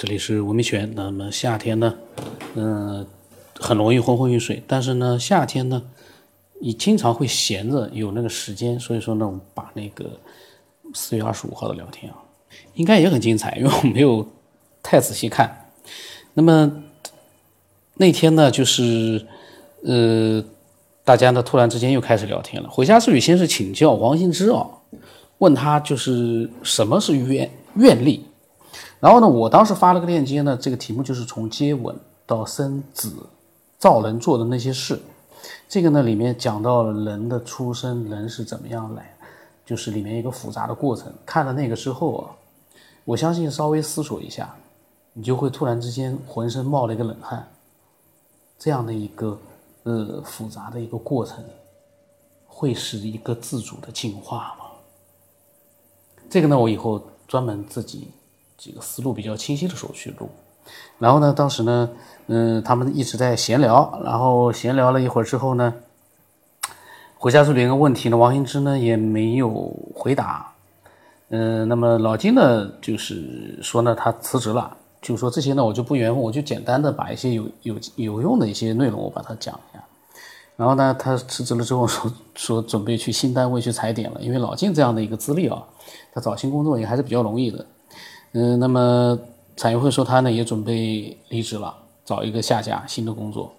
这里是文明泉。那么夏天呢，嗯，很容易昏昏欲睡。但是呢，夏天呢，你经常会闲着有那个时间，所以说呢，我们把那个四月二十五号的聊天啊，应该也很精彩，因为我没有太仔细看。那么那天呢，就是呃，大家呢突然之间又开始聊天了。回家之旅先是请教王兴之啊，问他就是什么是愿愿力。然后呢，我当时发了个链接呢，这个题目就是从接吻到生子造人做的那些事。这个呢，里面讲到了人的出生，人是怎么样来，就是里面一个复杂的过程。看了那个之后啊，我相信稍微思索一下，你就会突然之间浑身冒了一个冷汗。这样的一个呃复杂的一个过程，会是一个自主的进化吗？这个呢，我以后专门自己。这个思路比较清晰的时候去录，然后呢，当时呢，嗯，他们一直在闲聊，然后闲聊了一会儿之后呢，回家处理一个问题呢，王兴之呢也没有回答，嗯，那么老金呢就是说呢他辞职了，就说这些呢我就不原，我就简单的把一些有有有用的一些内容我把它讲一下，然后呢他辞职了之后说 说准备去新单位去踩点了，因为老金这样的一个资历啊，他找新工作也还是比较容易的。嗯，那么产业会说他呢也准备离职了，找一个下家新的工作。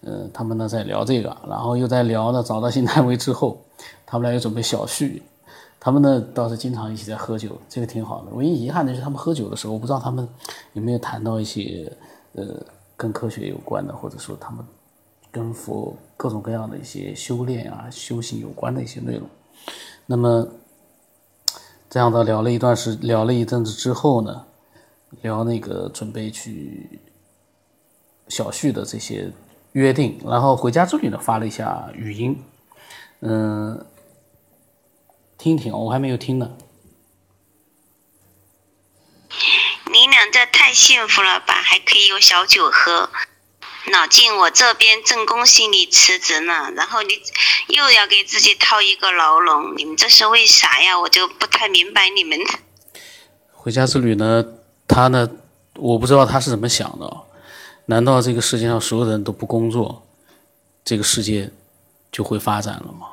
嗯，他们呢在聊这个，然后又在聊呢找到新单位之后，他们俩又准备小续。他们呢倒是经常一起在喝酒，这个挺好的。唯一遗憾的是他们喝酒的时候，我不知道他们有没有谈到一些呃跟科学有关的，或者说他们跟佛各种各样的一些修炼啊、修行有关的一些内容。那么。这样的聊了一段时，聊了一阵子之后呢，聊那个准备去小旭的这些约定，然后回家之旅呢发了一下语音，嗯，听听，我还没有听呢。你俩这太幸福了吧，还可以有小酒喝。老晋，我这边正恭喜你辞职呢，然后你又要给自己套一个牢笼，你们这是为啥呀？我就不太明白你们。回家之旅呢，他呢，我不知道他是怎么想的。难道这个世界上所有人都不工作，这个世界就会发展了吗？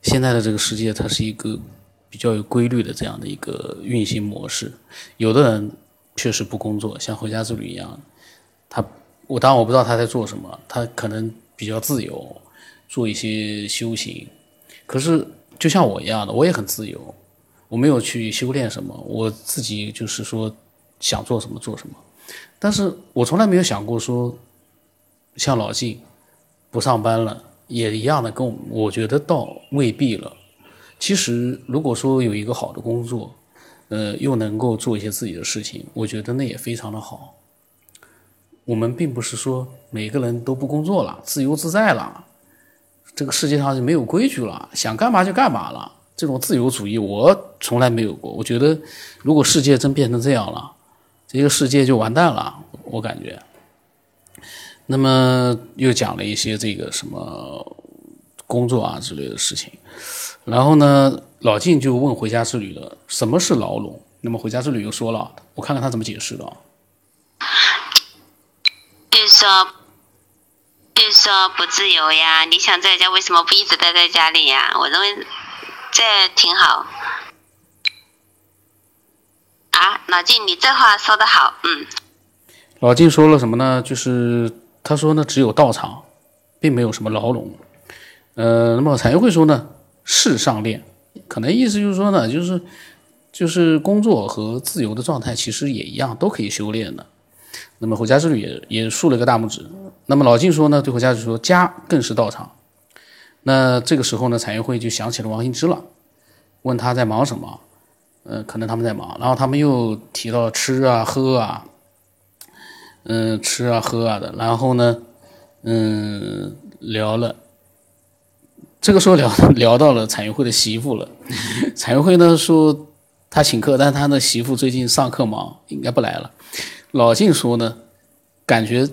现在的这个世界，它是一个比较有规律的这样的一个运行模式。有的人确实不工作，像回家之旅一样，他。我当然我不知道他在做什么，他可能比较自由，做一些修行。可是就像我一样的，我也很自由，我没有去修炼什么，我自己就是说想做什么做什么。但是我从来没有想过说，像老纪不上班了，也一样的跟我，我觉得倒未必了。其实如果说有一个好的工作，呃，又能够做一些自己的事情，我觉得那也非常的好。我们并不是说每个人都不工作了，自由自在了，这个世界上就没有规矩了，想干嘛就干嘛了。这种自由主义我从来没有过。我觉得，如果世界真变成这样了，这个世界就完蛋了。我感觉。那么又讲了一些这个什么工作啊之类的事情，然后呢，老晋就问回家之旅了，什么是牢笼？那么回家之旅又说了，我看看他怎么解释的。说，就是说不自由呀！你想在家，为什么不一直待在家里呀？我认为这挺好。啊，老金，你这话说的好，嗯。老金说了什么呢？就是他说呢，只有道场，并没有什么牢笼。呃，那么彩云会说呢，世上练，可能意思就是说呢，就是就是工作和自由的状态其实也一样，都可以修炼的。那么回家之旅也也竖了个大拇指。那么老晋说呢，对回家之旅说，家更是道场。那这个时候呢，产业会就想起了王兴之了，问他在忙什么？呃，可能他们在忙。然后他们又提到吃啊、喝啊，嗯，吃啊、喝啊的。然后呢，嗯，聊了。这个时候聊 聊到了产业会的媳妇了。产业会呢说他请客，但他的媳妇最近上课忙，应该不来了。老晋说呢，感觉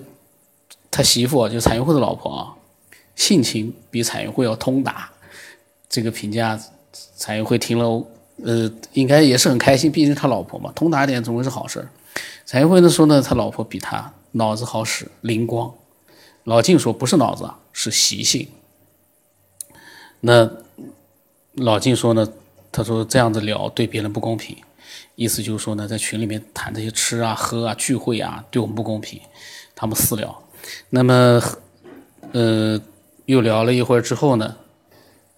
他媳妇啊，就彩云会的老婆啊，性情比彩云会要通达。这个评价，彩云会听了，呃，应该也是很开心，毕竟他老婆嘛，通达点总归是好事蔡元慧呢说呢，他老婆比他脑子好使，灵光。老晋说不是脑子啊，是习性。那老晋说呢，他说这样子聊对别人不公平，意思就是说呢，在群里面谈这些吃啊、喝啊、聚会啊，对我们不公平。他们私聊，那么呃又聊了一会儿之后呢，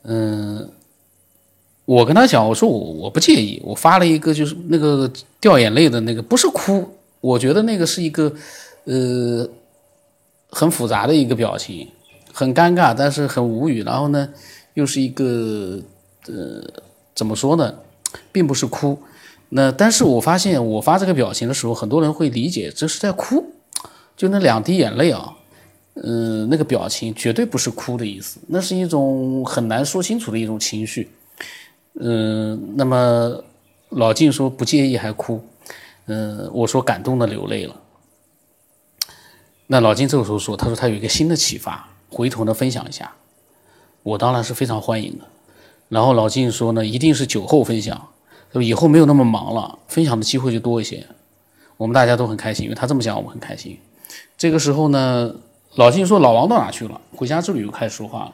嗯。我跟他讲，我说我我不介意，我发了一个就是那个掉眼泪的那个，不是哭，我觉得那个是一个呃很复杂的一个表情，很尴尬，但是很无语，然后呢又是一个呃怎么说呢，并不是哭，那但是我发现我发这个表情的时候，很多人会理解这是在哭，就那两滴眼泪啊，嗯，那个表情绝对不是哭的意思，那是一种很难说清楚的一种情绪。嗯，那么老晋说不介意还哭，嗯，我说感动的流泪了。那老晋这个时候说，他说他有一个新的启发，回头呢分享一下，我当然是非常欢迎的。然后老晋说呢，一定是酒后分享，以后没有那么忙了，分享的机会就多一些，我们大家都很开心，因为他这么讲，我们很开心。这个时候呢，老金说老王到哪去了？回家之旅又开始说话了。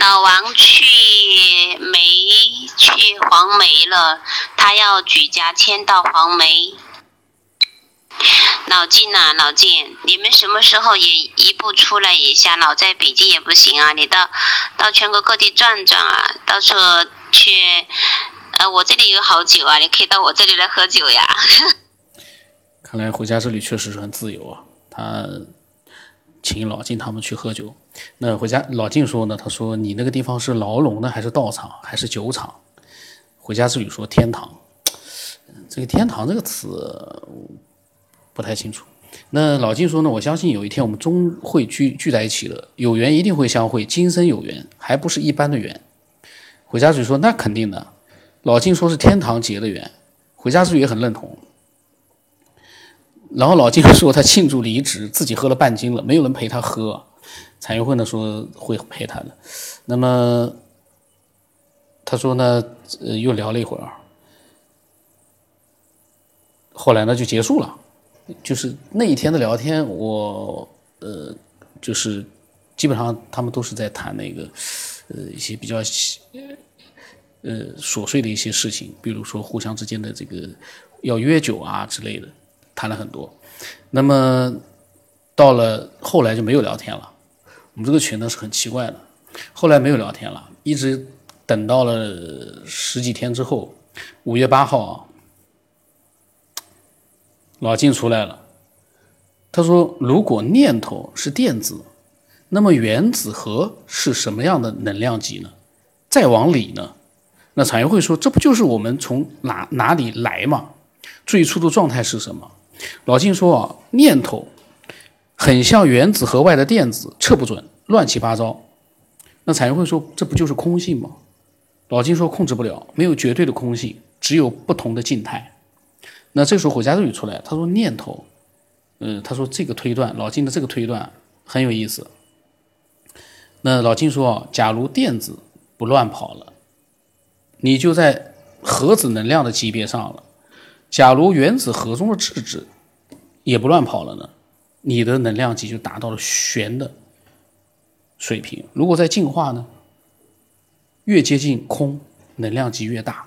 老王去梅去黄梅了，他要举家迁到黄梅。老金呐，老金，你们什么时候也一步出来一下？老在北京也不行啊，你到到全国各地转转啊，到处去。呃，我这里有好酒啊，你可以到我这里来喝酒呀。看来回家之旅确实是很自由啊，他。请老晋他们去喝酒，那回家老晋说呢？他说你那个地方是牢笼呢，还是道场，还是酒厂？回家之旅说天堂。这个天堂这个词不太清楚。那老晋说呢？我相信有一天我们终会聚聚在一起的，有缘一定会相会，今生有缘，还不是一般的缘。回家之旅说那肯定的。老金说是天堂结的缘，回家之旅也很认同。然后老金说他庆祝离职，自己喝了半斤了，没有人陪他喝。彩云慧呢说会陪他的。那么他说呢，呃，又聊了一会儿，后来呢就结束了。就是那一天的聊天，我呃，就是基本上他们都是在谈那个呃一些比较呃琐碎的一些事情，比如说互相之间的这个要约酒啊之类的。谈了很多，那么到了后来就没有聊天了。我们这个群呢是很奇怪的，后来没有聊天了，一直等到了十几天之后，五月八号啊，老金出来了。他说：“如果念头是电子，那么原子核是什么样的能量级呢？再往里呢？那产业会说，这不就是我们从哪哪里来吗？最初的状态是什么？”老金说啊，念头很像原子核外的电子，测不准，乱七八糟。那产业会说，这不就是空性吗？老金说，控制不了，没有绝对的空性，只有不同的静态。那这时候火家日语出来，他说念头，嗯，他说这个推断，老金的这个推断很有意思。那老金说，假如电子不乱跑了，你就在核子能量的级别上了。假如原子核中的质子也不乱跑了呢？你的能量级就达到了玄的水平。如果在进化呢？越接近空，能量级越大。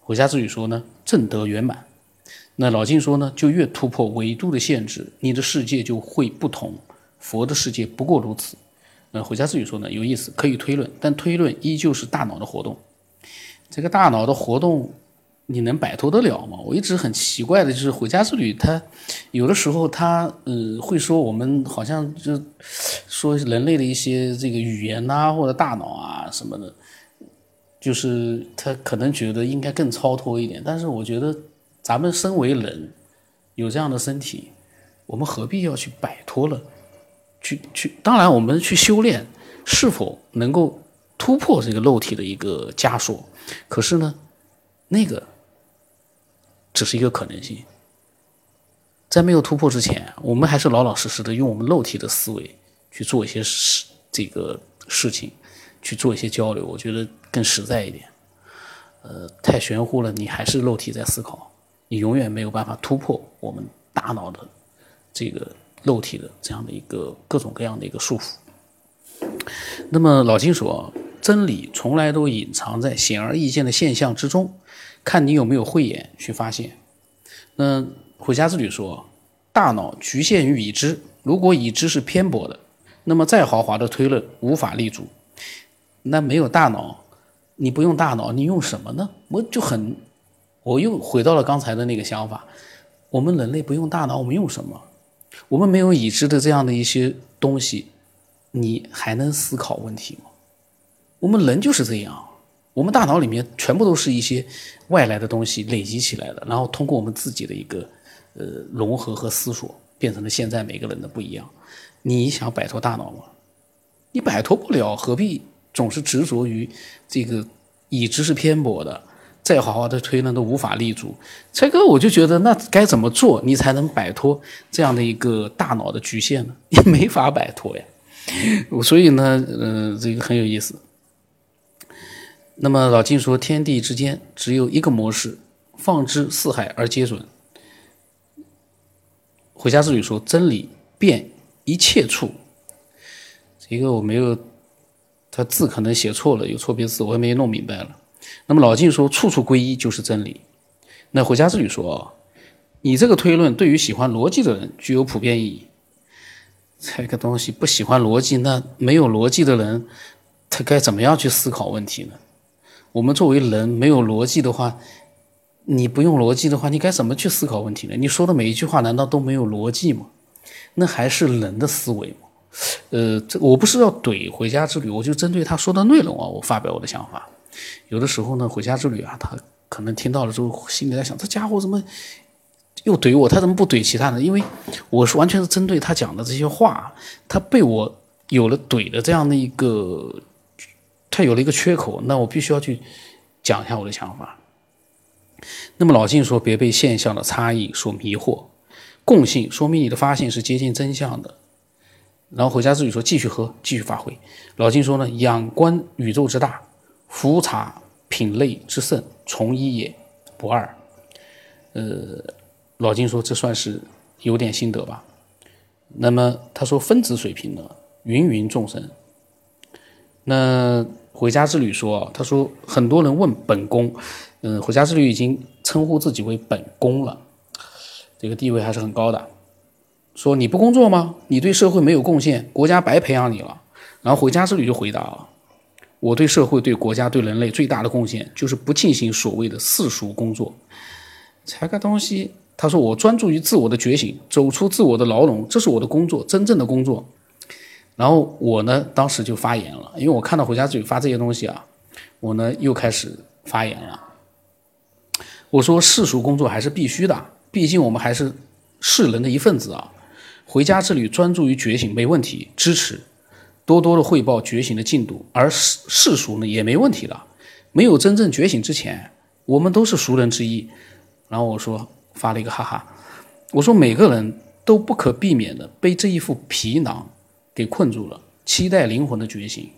回家之语说呢，正德圆满。那老金说呢，就越突破维度的限制，你的世界就会不同。佛的世界不过如此。那回家之语说呢，有意思，可以推论，但推论依旧是大脑的活动。这个大脑的活动。你能摆脱得了吗？我一直很奇怪的就是回家之旅，他有的时候他呃会说我们好像就说人类的一些这个语言呐或者大脑啊什么的，就是他可能觉得应该更超脱一点。但是我觉得咱们身为人，有这样的身体，我们何必要去摆脱了？去去，当然我们去修炼，是否能够突破这个肉体的一个枷锁？可是呢，那个。只是一个可能性，在没有突破之前，我们还是老老实实的用我们肉体的思维去做一些事，这个事情去做一些交流，我觉得更实在一点。呃，太玄乎了，你还是肉体在思考。你永远没有办法突破我们大脑的这个肉体的这样的一个各种各样的一个束缚。那么老金说，真理从来都隐藏在显而易见的现象之中，看你有没有慧眼去发现。那回家之旅说，大脑局限于已知，如果已知是偏颇的，那么再豪华的推论无法立足。那没有大脑，你不用大脑，你用什么呢？我就很，我又回到了刚才的那个想法，我们人类不用大脑，我们用什么？我们没有已知的这样的一些东西。你还能思考问题吗？我们人就是这样，我们大脑里面全部都是一些外来的东西累积起来的，然后通过我们自己的一个呃融合和思索，变成了现在每个人的不一样。你想摆脱大脑吗？你摆脱不了，何必总是执着于这个已知是偏颇的，再好好的推论都无法立足。蔡哥，我就觉得那该怎么做，你才能摆脱这样的一个大脑的局限呢？你没法摆脱呀。所以呢，呃，这个很有意思。那么老金说，天地之间只有一个模式，放之四海而皆准。回家之旅说，真理遍一切处。这个我没有，他字可能写错了，有错别字，我也没弄明白了。那么老静说，处处归一就是真理。那回家之旅说啊，你这个推论对于喜欢逻辑的人具有普遍意义。这个东西不喜欢逻辑，那没有逻辑的人，他该怎么样去思考问题呢？我们作为人，没有逻辑的话，你不用逻辑的话，你该怎么去思考问题呢？你说的每一句话难道都没有逻辑吗？那还是人的思维吗？呃，这我不是要怼回家之旅，我就针对他说的内容啊，我发表我的想法。有的时候呢，回家之旅啊，他可能听到了之后，心里在想，这家伙怎么？又怼我，他怎么不怼其他人？因为我是完全是针对他讲的这些话，他被我有了怼的这样的一个，他有了一个缺口，那我必须要去讲一下我的想法。那么老静说，别被现象的差异所迷惑，共性说明你的发现是接近真相的。然后回家自己说，继续喝，继续发挥。老静说呢，仰观宇宙之大，俯察品类之盛，从一也不二。呃。老金说：“这算是有点心得吧？”那么他说：“分子水平呢，芸芸众生。”那回家之旅说：“他说很多人问本宫，嗯，回家之旅已经称呼自己为本宫了，这个地位还是很高的。说你不工作吗？你对社会没有贡献，国家白培养你了。”然后回家之旅就回答了：“我对社会、对国家、对人类最大的贡献，就是不进行所谓的世俗工作，这个东西。”他说：“我专注于自我的觉醒，走出自我的牢笼，这是我的工作，真正的工作。”然后我呢，当时就发言了，因为我看到回家自己发这些东西啊，我呢又开始发言了。我说：“世俗工作还是必须的，毕竟我们还是世人的一份子啊。回家之旅专注于觉醒没问题，支持，多多的汇报觉醒的进度。而世世俗呢也没问题的，没有真正觉醒之前，我们都是俗人之一。”然后我说。发了一个哈哈，我说每个人都不可避免的被这一副皮囊给困住了，期待灵魂的觉醒。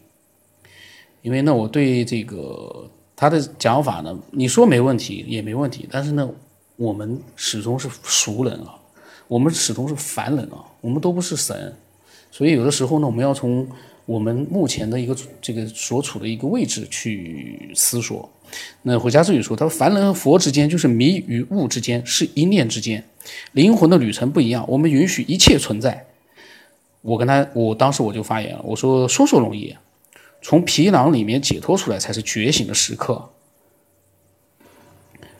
因为呢，我对这个他的讲法呢，你说没问题也没问题，但是呢，我们始终是俗人啊，我们始终是凡人啊，我们都不是神，所以有的时候呢，我们要从我们目前的一个这个所处的一个位置去思索。那回家自己说：“他说，凡人和佛之间，就是迷与悟之间，是一念之间。灵魂的旅程不一样，我们允许一切存在。”我跟他，我当时我就发言了，我说：“说说容易，从皮囊里面解脱出来，才是觉醒的时刻。”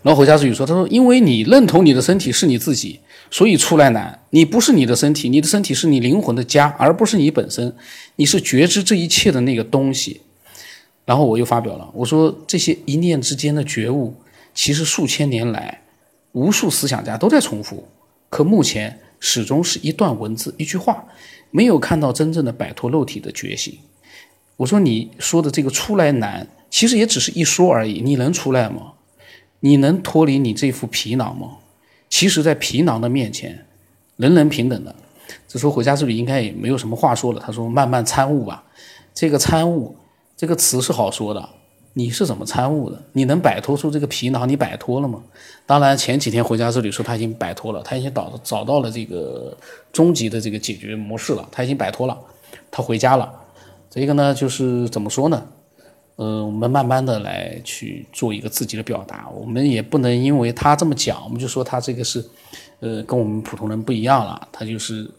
然后回家之语说：“他说，因为你认同你的身体是你自己，所以出来难。你不是你的身体，你的身体是你灵魂的家，而不是你本身。你是觉知这一切的那个东西。”然后我又发表了，我说这些一念之间的觉悟，其实数千年来，无数思想家都在重复，可目前始终是一段文字、一句话，没有看到真正的摆脱肉体的觉醒。我说你说的这个出来难，其实也只是一说而已，你能出来吗？你能脱离你这副皮囊吗？其实，在皮囊的面前，人人平等的。这时候回家是不是应该也没有什么话说了。他说慢慢参悟吧，这个参悟。这个词是好说的，你是怎么参悟的？你能摆脱出这个皮囊？你摆脱了吗？当然，前几天回家之旅说他已经摆脱了，他已经找找到了这个终极的这个解决模式了，他已经摆脱了，他回家了。这个呢，就是怎么说呢？呃，我们慢慢的来去做一个自己的表达，我们也不能因为他这么讲，我们就说他这个是，呃，跟我们普通人不一样了，他就是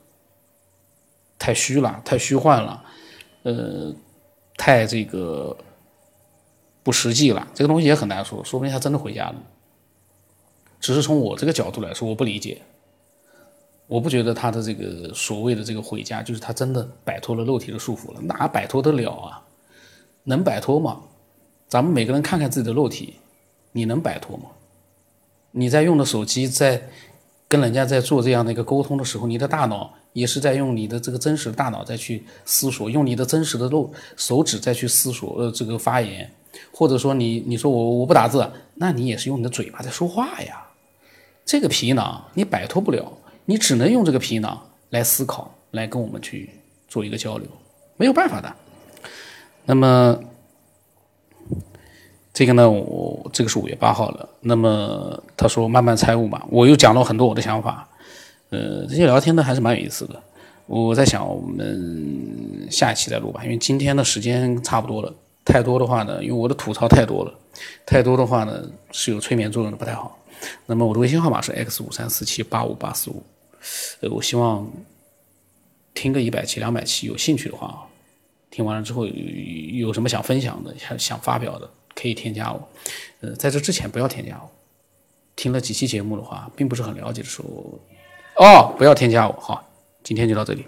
太虚了，太虚幻了，呃，太这个。不实际了，这个东西也很难说，说不定他真的回家了。只是从我这个角度来说，我不理解，我不觉得他的这个所谓的这个回家，就是他真的摆脱了肉体的束缚了，哪摆脱得了啊？能摆脱吗？咱们每个人看看自己的肉体，你能摆脱吗？你在用的手机，在跟人家在做这样的一个沟通的时候，你的大脑也是在用你的这个真实的大脑再去思索，用你的真实的肉手指再去思索，呃，这个发言。或者说你你说我我不打字，那你也是用你的嘴巴在说话呀。这个皮囊你摆脱不了，你只能用这个皮囊来思考，来跟我们去做一个交流，没有办法的。那么这个呢，我这个是五月八号了。那么他说慢慢猜悟嘛，我又讲了很多我的想法。呃，这些聊天呢还是蛮有意思的。我在想我们下一期再录吧，因为今天的时间差不多了。太多的话呢，因为我的吐槽太多了，太多的话呢是有催眠作用的，不太好。那么我的微信号码是 x 五三四七八五八四五，呃，我希望听个一百期、两百期，有兴趣的话，听完了之后有有什么想分享的、想想发表的，可以添加我。呃，在这之前不要添加我。听了几期节目的话，并不是很了解的时候，哦，不要添加我。好，今天就到这里。